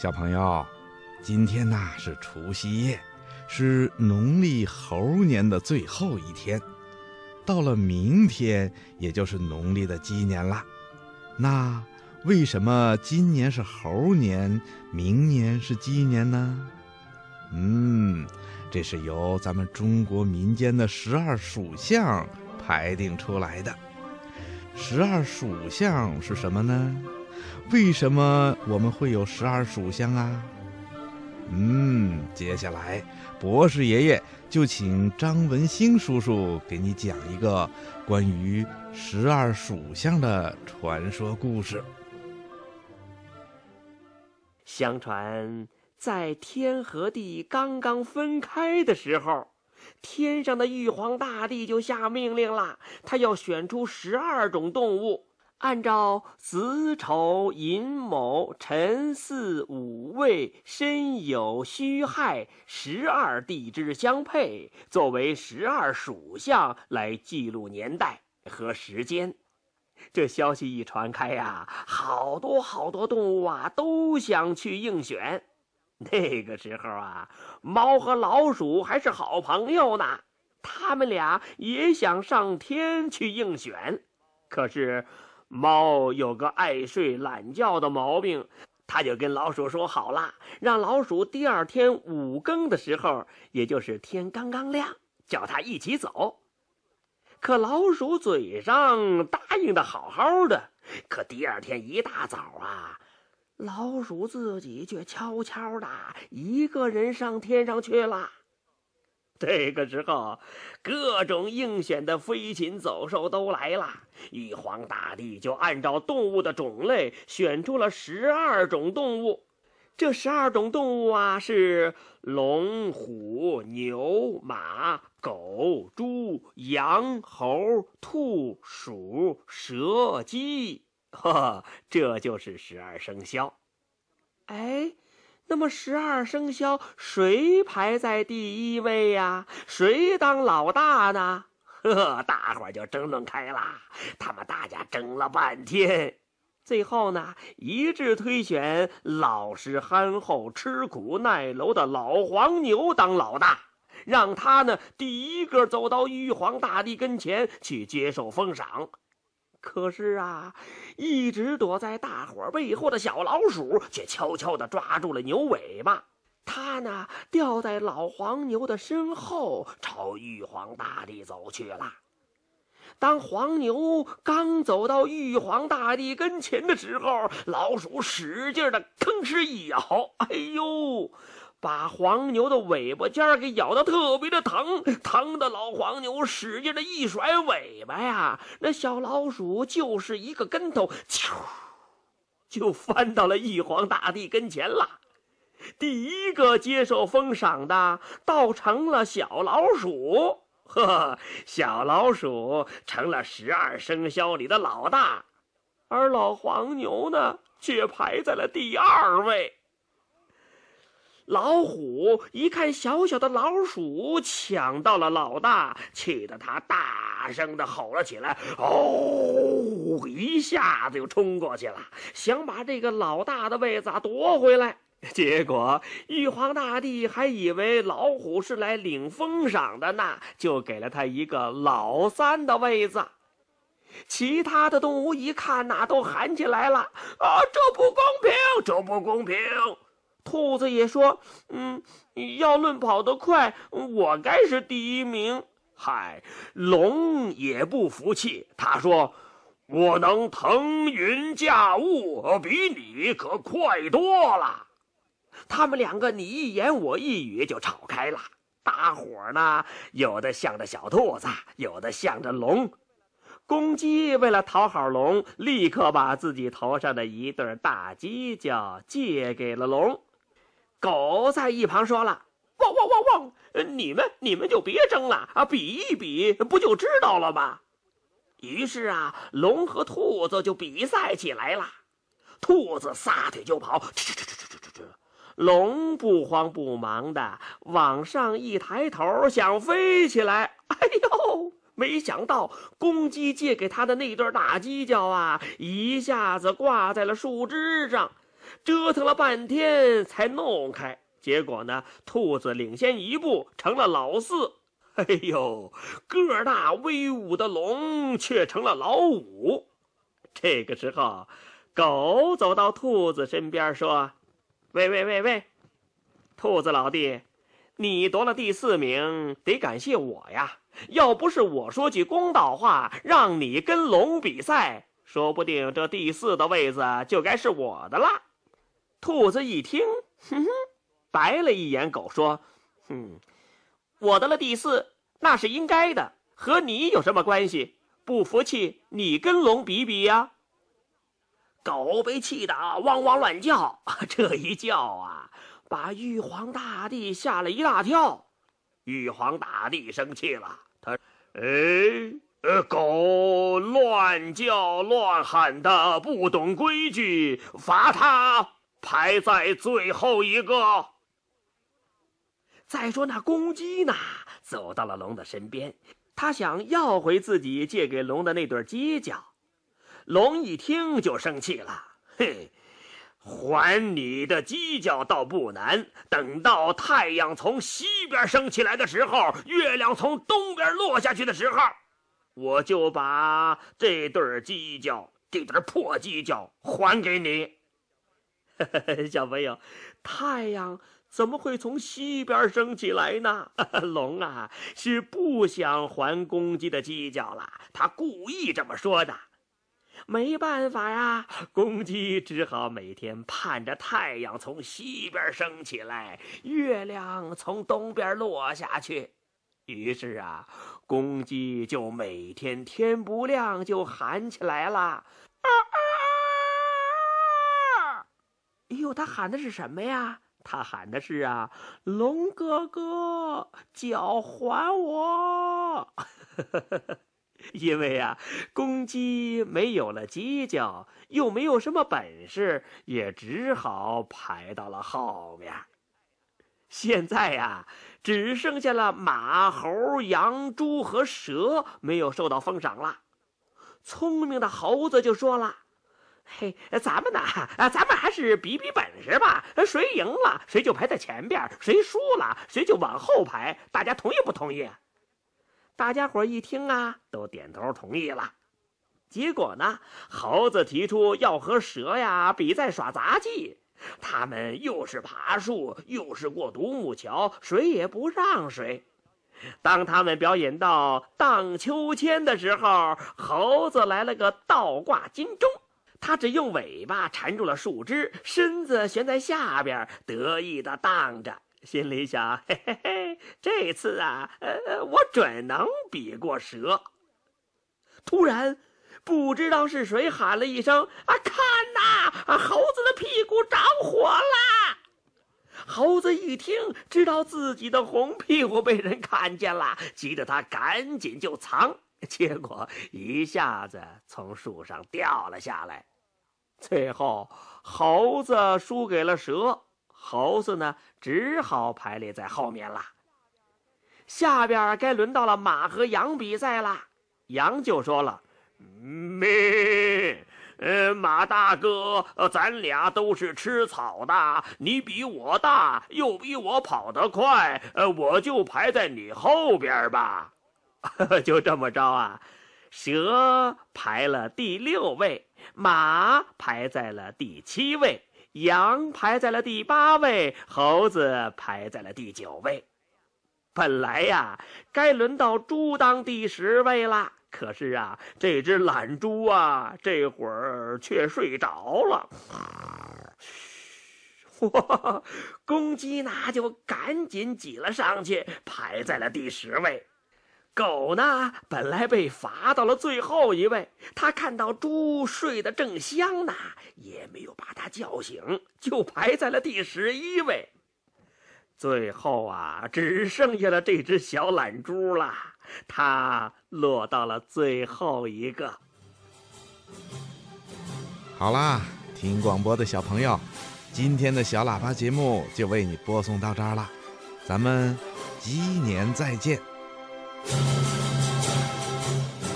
小朋友，今天呐是除夕夜，是农历猴年的最后一天。到了明天，也就是农历的鸡年了。那为什么今年是猴年，明年是鸡年呢？嗯，这是由咱们中国民间的十二属相排定出来的。十二属相是什么呢？为什么我们会有十二属相啊？嗯，接下来博士爷爷就请张文兴叔叔给你讲一个关于十二属相的传说故事。相传，在天和地刚刚分开的时候，天上的玉皇大帝就下命令了，他要选出十二种动物。按照子丑寅卯辰巳午未申酉戌亥十二地支相配，作为十二属相来记录年代和时间。这消息一传开呀，好多好多动物啊都想去应选。那个时候啊，猫和老鼠还是好朋友呢，他们俩也想上天去应选，可是。猫有个爱睡懒觉的毛病，他就跟老鼠说好了，让老鼠第二天五更的时候，也就是天刚刚亮，叫他一起走。可老鼠嘴上答应的好好的，可第二天一大早啊，老鼠自己却悄悄的一个人上天上去了。这个时候，各种应选的飞禽走兽都来了。玉皇大帝就按照动物的种类选出了十二种动物。这十二种动物啊，是龙、虎、牛、马、狗、猪、羊、猴、兔、鼠、蛇、鸡。呵，这就是十二生肖。哎。那么十二生肖谁排在第一位呀？谁当老大呢？呵，大伙儿就争论开了。他们大家争了半天，最后呢，一致推选老实憨厚、吃苦耐劳的老黄牛当老大，让他呢第一个走到玉皇大帝跟前去接受封赏。可是啊，一直躲在大伙背后的小老鼠却悄悄地抓住了牛尾巴。它呢，掉在老黄牛的身后，朝玉皇大帝走去了。当黄牛刚走到玉皇大帝跟前的时候，老鼠使劲的吭哧一咬，哎呦！把黄牛的尾巴尖儿给咬得特别的疼，疼的老黄牛使劲的一甩尾巴呀，那小老鼠就是一个跟头，啾，就翻到了玉皇大帝跟前了。第一个接受封赏的，倒成了小老鼠，呵，小老鼠成了十二生肖里的老大，而老黄牛呢，却排在了第二位。老虎一看小小的老鼠抢到了老大，气得他大声的吼了起来：“哦！”一下子就冲过去了，想把这个老大的位子夺回来。结果玉皇大帝还以为老虎是来领封赏的呢，就给了他一个老三的位子。其他的动物一看呐，都喊起来了：“啊，这不公平！这不公平！”兔子也说：“嗯，要论跑得快，我该是第一名。”嗨，龙也不服气，他说：“我能腾云驾雾，比你可快多了。”他们两个你一言我一语就吵开了。大伙儿呢，有的向着小兔子，有的向着龙。公鸡为了讨好龙，立刻把自己头上的一对大犄角借给了龙。狗在一旁说了：“汪汪汪汪！你们你们就别争了啊，比一比不就知道了吗？”于是啊，龙和兔子就比赛起来了。兔子撒腿就跑。龙不慌不忙的往上一抬头，想飞起来。哎呦，没想到公鸡借给他的那对大犄角啊，一下子挂在了树枝上。折腾了半天才弄开。结果呢，兔子领先一步，成了老四。哎呦，个大威武的龙却成了老五。这个时候，狗走到兔子身边说：“喂喂喂喂，兔子老弟，你夺了第四名，得感谢我呀！要不是我说句公道话，让你跟龙比赛，说不定这第四的位子就该是我的了。”兔子一听，哼哼，白了一眼狗，说：“哼，我得了第四，那是应该的，和你有什么关系？”不服气，你跟龙比比呀！狗被气得汪汪乱叫，这一叫啊，把玉皇大帝吓了一大跳。玉皇大帝生气了，他，哎，呃，狗乱叫乱喊的，不懂规矩，罚他排在最后一个。再说那公鸡呢，走到了龙的身边。他想要回自己借给龙的那对犄角，龙一听就生气了，嘿，还你的犄角倒不难，等到太阳从西边升起来的时候，月亮从东边落下去的时候，我就把这对犄角，这对破犄角还给你。小朋友，太阳。怎么会从西边升起来呢？龙啊，是不想还公鸡的犄角了，他故意这么说的。没办法呀，公鸡只好每天盼着太阳从西边升起来，月亮从东边落下去。于是啊，公鸡就每天天不亮就喊起来了。啊啊！哎呦，他喊的是什么呀？他喊的是啊，龙哥哥，脚还我！因为啊，公鸡没有了犄角，又没有什么本事，也只好排到了后面。现在呀，只剩下了马、猴、羊、猪和蛇没有受到封赏了。聪明的猴子就说了。嘿，咱们呢？啊，咱们还是比比本事吧。谁赢了，谁就排在前边；谁输了，谁就往后排。大家同意不同意？大家伙一听啊，都点头同意了。结果呢，猴子提出要和蛇呀比赛耍杂技。他们又是爬树，又是过独木桥，谁也不让谁。当他们表演到荡秋千的时候，猴子来了个倒挂金钟。他只用尾巴缠住了树枝，身子悬在下边，得意的荡着，心里想：嘿嘿嘿，这次啊，呃，我准能比过蛇。突然，不知道是谁喊了一声：“啊，看呐，猴子的屁股着火了！”猴子一听，知道自己的红屁股被人看见了，急得他赶紧就藏，结果一下子从树上掉了下来。最后，猴子输给了蛇，猴子呢只好排列在后面了。下边该轮到了马和羊比赛了。羊就说了：“咩，呃，马大哥，咱俩都是吃草的，你比我大，又比我跑得快，呃，我就排在你后边吧。”就这么着啊。蛇排了第六位，马排在了第七位，羊排在了第八位，猴子排在了第九位。本来呀，该轮到猪当第十位了，可是啊，这只懒猪啊，这会儿却睡着了。哇，公鸡那就赶紧挤了上去，排在了第十位。狗呢，本来被罚到了最后一位，他看到猪睡得正香呢，也没有把它叫醒，就排在了第十一位。最后啊，只剩下了这只小懒猪了，它落到了最后一个。好啦，听广播的小朋友，今天的小喇叭节目就为你播送到这儿了，咱们鸡年再见。Thank you.